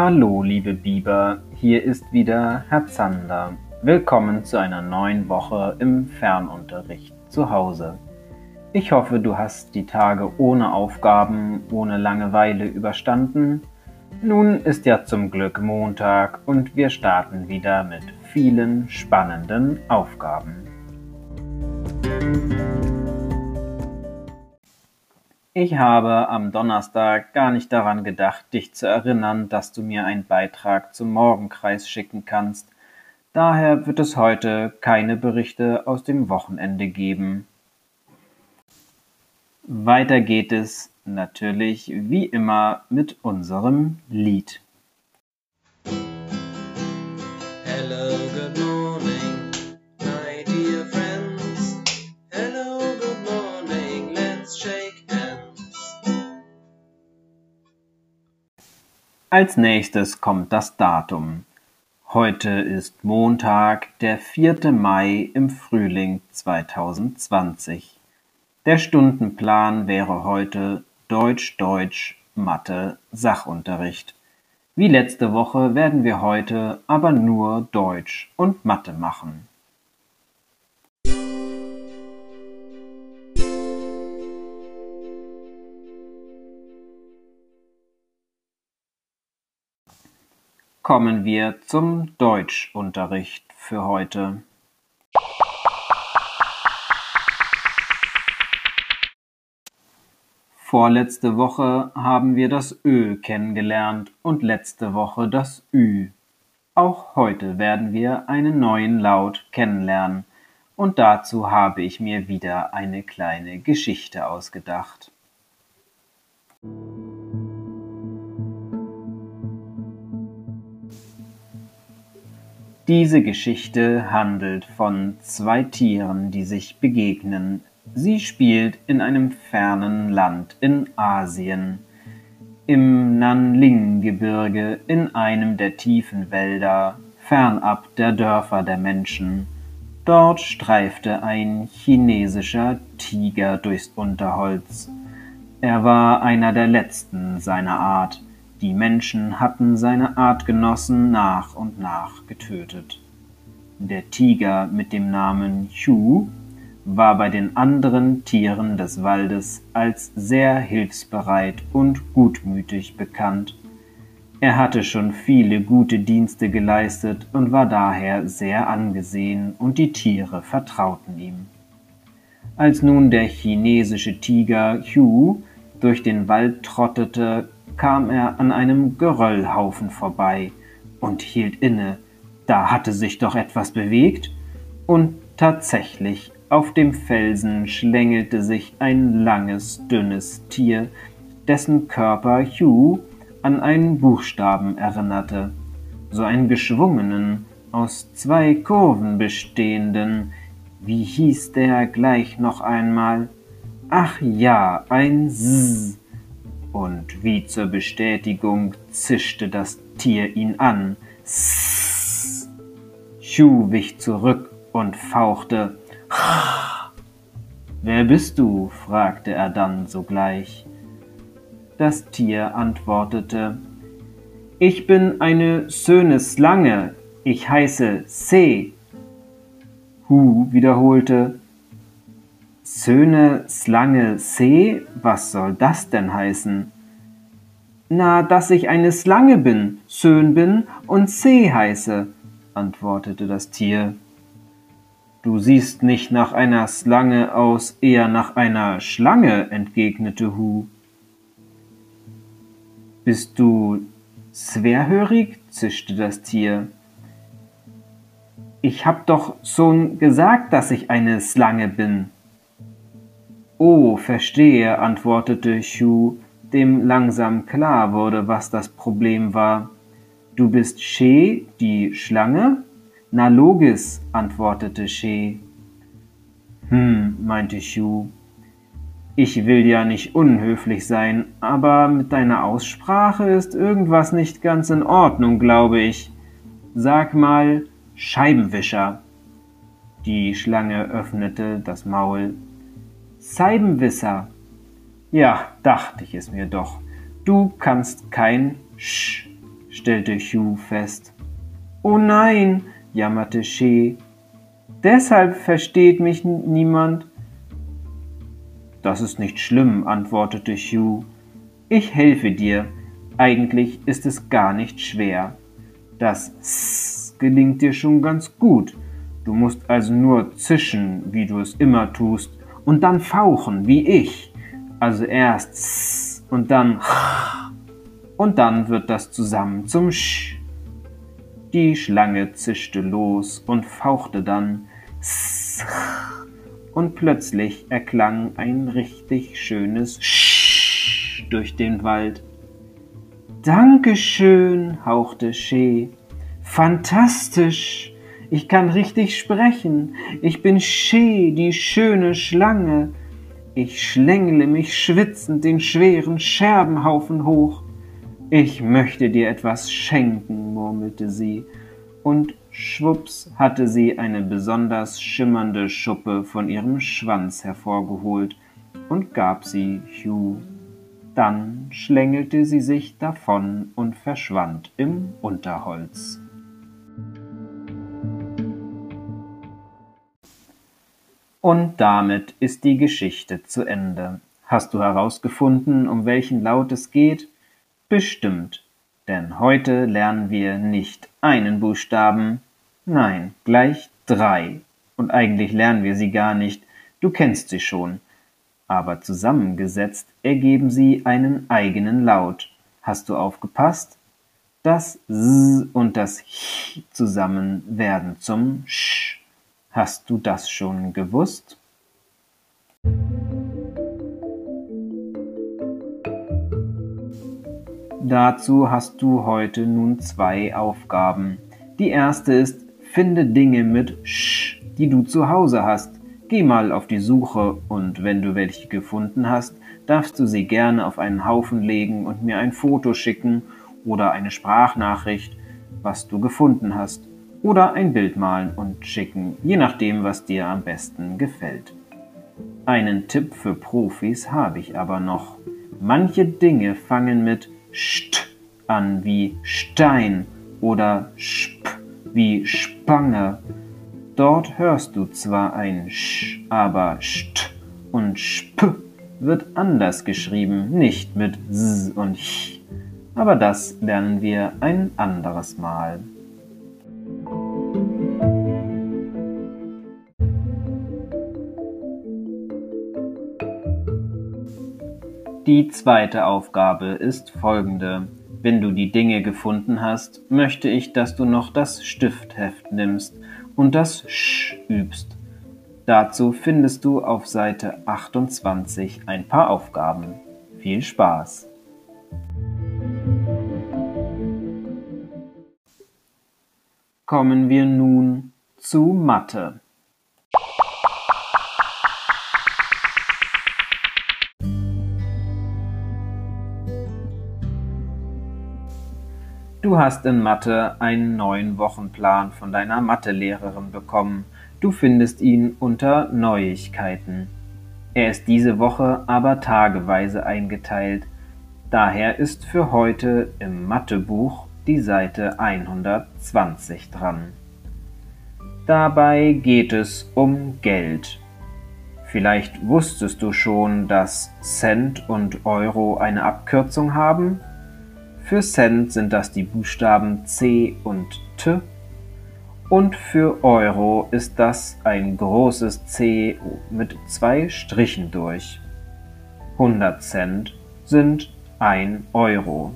Hallo, liebe Biber, hier ist wieder Herr Zander. Willkommen zu einer neuen Woche im Fernunterricht zu Hause. Ich hoffe, du hast die Tage ohne Aufgaben, ohne Langeweile überstanden. Nun ist ja zum Glück Montag und wir starten wieder mit vielen spannenden Aufgaben. Ich habe am Donnerstag gar nicht daran gedacht, dich zu erinnern, dass du mir einen Beitrag zum Morgenkreis schicken kannst. Daher wird es heute keine Berichte aus dem Wochenende geben. Weiter geht es natürlich wie immer mit unserem Lied. Als nächstes kommt das Datum. Heute ist Montag, der 4. Mai im Frühling 2020. Der Stundenplan wäre heute Deutsch, Deutsch, Mathe, Sachunterricht. Wie letzte Woche werden wir heute aber nur Deutsch und Mathe machen. Kommen wir zum Deutschunterricht für heute. Vorletzte Woche haben wir das Ö kennengelernt und letzte Woche das Ü. Auch heute werden wir einen neuen Laut kennenlernen und dazu habe ich mir wieder eine kleine Geschichte ausgedacht. Diese Geschichte handelt von zwei Tieren, die sich begegnen, Sie spielt in einem fernen Land in Asien, im Nanling-Gebirge in einem der tiefen Wälder, fernab der Dörfer der Menschen. Dort streifte ein chinesischer Tiger durchs Unterholz. Er war einer der letzten seiner Art. Die Menschen hatten seine Artgenossen nach und nach getötet. Der Tiger mit dem Namen Chu war bei den anderen Tieren des Waldes als sehr hilfsbereit und gutmütig bekannt. Er hatte schon viele gute Dienste geleistet und war daher sehr angesehen und die Tiere vertrauten ihm. Als nun der chinesische Tiger Hugh durch den Wald trottete, kam er an einem Geröllhaufen vorbei und hielt inne. Da hatte sich doch etwas bewegt und tatsächlich auf dem Felsen schlängelte sich ein langes, dünnes Tier, dessen Körper Hugh an einen Buchstaben erinnerte, so einen geschwungenen, aus zwei Kurven bestehenden, wie hieß der gleich noch einmal? Ach ja, ein S. Und wie zur Bestätigung zischte das Tier ihn an. S. Hugh wich zurück und fauchte. Wer bist du? fragte er dann sogleich. Das Tier antwortete Ich bin eine schöne Slange, ich heiße Se. Hu wiederholte Söhne Slange Se, was soll das denn heißen? Na, dass ich eine Slange bin, schön bin und Se heiße, antwortete das Tier. Du siehst nicht nach einer Slange aus, eher nach einer Schlange, entgegnete Hu. Bist du schwerhörig? zischte das Tier. Ich hab doch schon gesagt, dass ich eine Slange bin. Oh, verstehe, antwortete Shu, dem langsam klar wurde, was das Problem war. Du bist She, die Schlange? Na logis, antwortete She. Hm, meinte Shu. Ich will ja nicht unhöflich sein, aber mit deiner Aussprache ist irgendwas nicht ganz in Ordnung, glaube ich. Sag mal Scheibenwischer. Die Schlange öffnete das Maul. Scheibenwisser. Ja, dachte ich es mir doch. Du kannst kein Sch stellte Hugh fest. Oh nein, jammerte Shee. Deshalb versteht mich niemand. Das ist nicht schlimm, antwortete Hugh. Ich helfe dir. Eigentlich ist es gar nicht schwer. Das S gelingt dir schon ganz gut. Du musst also nur zischen, wie du es immer tust, und dann fauchen, wie ich. Also erst S und dann und dann wird das zusammen zum Sch. Die Schlange zischte los und fauchte dann S und plötzlich erklang ein richtig schönes Sch durch den Wald. Dankeschön, hauchte Shee. Fantastisch! Ich kann richtig sprechen. Ich bin Shee, die schöne Schlange. Ich schlängle mich schwitzend den schweren Scherbenhaufen hoch. Ich möchte dir etwas schenken, murmelte sie, und schwups hatte sie eine besonders schimmernde Schuppe von ihrem Schwanz hervorgeholt und gab sie Hugh. Dann schlängelte sie sich davon und verschwand im Unterholz. Und damit ist die Geschichte zu Ende. Hast du herausgefunden, um welchen Laut es geht? Bestimmt, denn heute lernen wir nicht einen Buchstaben, nein, gleich drei. Und eigentlich lernen wir sie gar nicht, du kennst sie schon aber zusammengesetzt ergeben sie einen eigenen Laut. Hast du aufgepasst? Das S und das Ch zusammen werden zum Sch. Hast du das schon gewusst? Dazu hast du heute nun zwei Aufgaben. Die erste ist, finde Dinge mit Sch, die du zu Hause hast. Geh mal auf die Suche und wenn du welche gefunden hast, darfst du sie gerne auf einen Haufen legen und mir ein Foto schicken oder eine Sprachnachricht, was du gefunden hast, oder ein Bild malen und schicken, je nachdem, was dir am besten gefällt. Einen Tipp für Profis habe ich aber noch. Manche Dinge fangen mit St an wie Stein oder Sp wie Spange Dort hörst du zwar ein Sch, aber St und Sp wird anders geschrieben, nicht mit S und Ch. Aber das lernen wir ein anderes Mal. Die zweite Aufgabe ist folgende. Wenn du die Dinge gefunden hast, möchte ich, dass du noch das Stiftheft nimmst und das Sch übst. Dazu findest du auf Seite 28 ein paar Aufgaben. Viel Spaß! Kommen wir nun zu Mathe. Du hast in Mathe einen neuen Wochenplan von deiner Mathelehrerin bekommen. Du findest ihn unter Neuigkeiten. Er ist diese Woche aber tageweise eingeteilt. Daher ist für heute im Mathebuch die Seite 120 dran. Dabei geht es um Geld. Vielleicht wusstest du schon, dass Cent und Euro eine Abkürzung haben? Für Cent sind das die Buchstaben C und T und für Euro ist das ein großes C mit zwei Strichen durch. 100 Cent sind 1 Euro.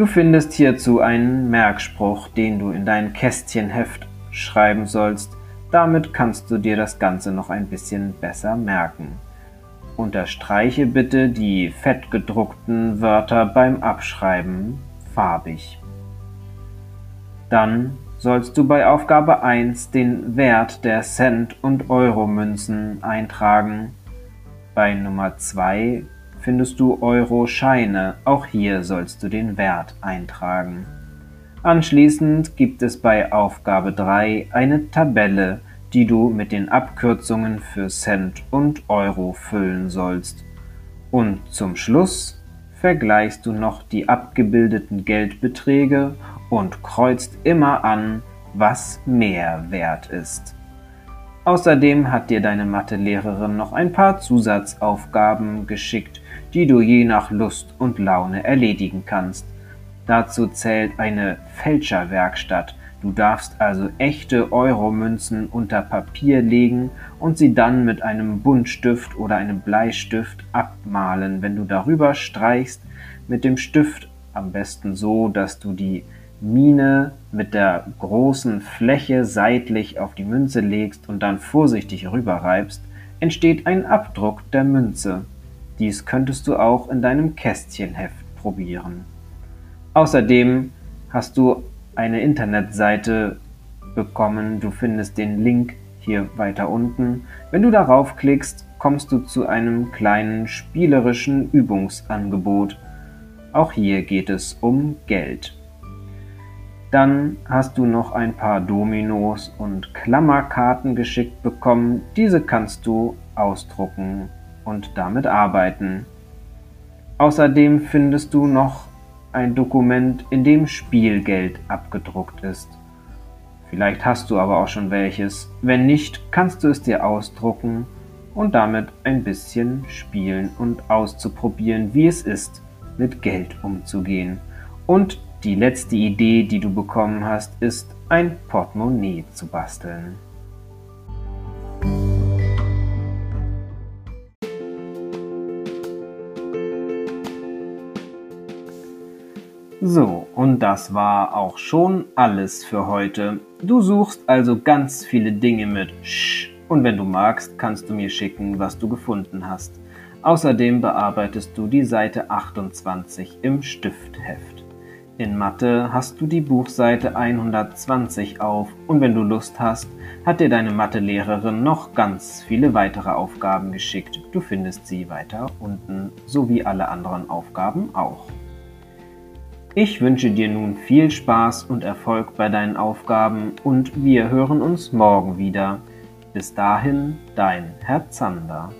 Du findest hierzu einen Merkspruch, den du in dein Kästchenheft schreiben sollst. Damit kannst du dir das Ganze noch ein bisschen besser merken. Unterstreiche bitte die fettgedruckten Wörter beim Abschreiben farbig. Dann sollst du bei Aufgabe 1 den Wert der Cent- und Euro-Münzen eintragen. Bei Nummer 2 findest du Euro-Scheine, auch hier sollst du den Wert eintragen. Anschließend gibt es bei Aufgabe 3 eine Tabelle, die du mit den Abkürzungen für Cent und Euro füllen sollst. Und zum Schluss vergleichst du noch die abgebildeten Geldbeträge und kreuzt immer an, was mehr wert ist. Außerdem hat dir deine Mathelehrerin noch ein paar Zusatzaufgaben geschickt, die du je nach Lust und Laune erledigen kannst. Dazu zählt eine Fälscherwerkstatt. Du darfst also echte Euromünzen unter Papier legen und sie dann mit einem Buntstift oder einem Bleistift abmalen. Wenn du darüber streichst mit dem Stift, am besten so, dass du die Mine mit der großen Fläche seitlich auf die Münze legst und dann vorsichtig rüberreibst, entsteht ein Abdruck der Münze. Dies könntest du auch in deinem Kästchenheft probieren. Außerdem hast du eine Internetseite bekommen. Du findest den Link hier weiter unten. Wenn du darauf klickst, kommst du zu einem kleinen spielerischen Übungsangebot. Auch hier geht es um Geld. Dann hast du noch ein paar Dominos und Klammerkarten geschickt bekommen. Diese kannst du ausdrucken und damit arbeiten. Außerdem findest du noch ein Dokument, in dem Spielgeld abgedruckt ist. Vielleicht hast du aber auch schon welches. Wenn nicht, kannst du es dir ausdrucken und damit ein bisschen spielen und auszuprobieren, wie es ist, mit Geld umzugehen. Und die letzte Idee, die du bekommen hast, ist ein Portemonnaie zu basteln. So, und das war auch schon alles für heute. Du suchst also ganz viele Dinge mit Sch und wenn du magst, kannst du mir schicken, was du gefunden hast. Außerdem bearbeitest du die Seite 28 im Stiftheft. In Mathe hast du die Buchseite 120 auf und wenn du Lust hast, hat dir deine Mathelehrerin noch ganz viele weitere Aufgaben geschickt. Du findest sie weiter unten, so wie alle anderen Aufgaben auch. Ich wünsche dir nun viel Spaß und Erfolg bei deinen Aufgaben und wir hören uns morgen wieder. Bis dahin, dein Herr Zander.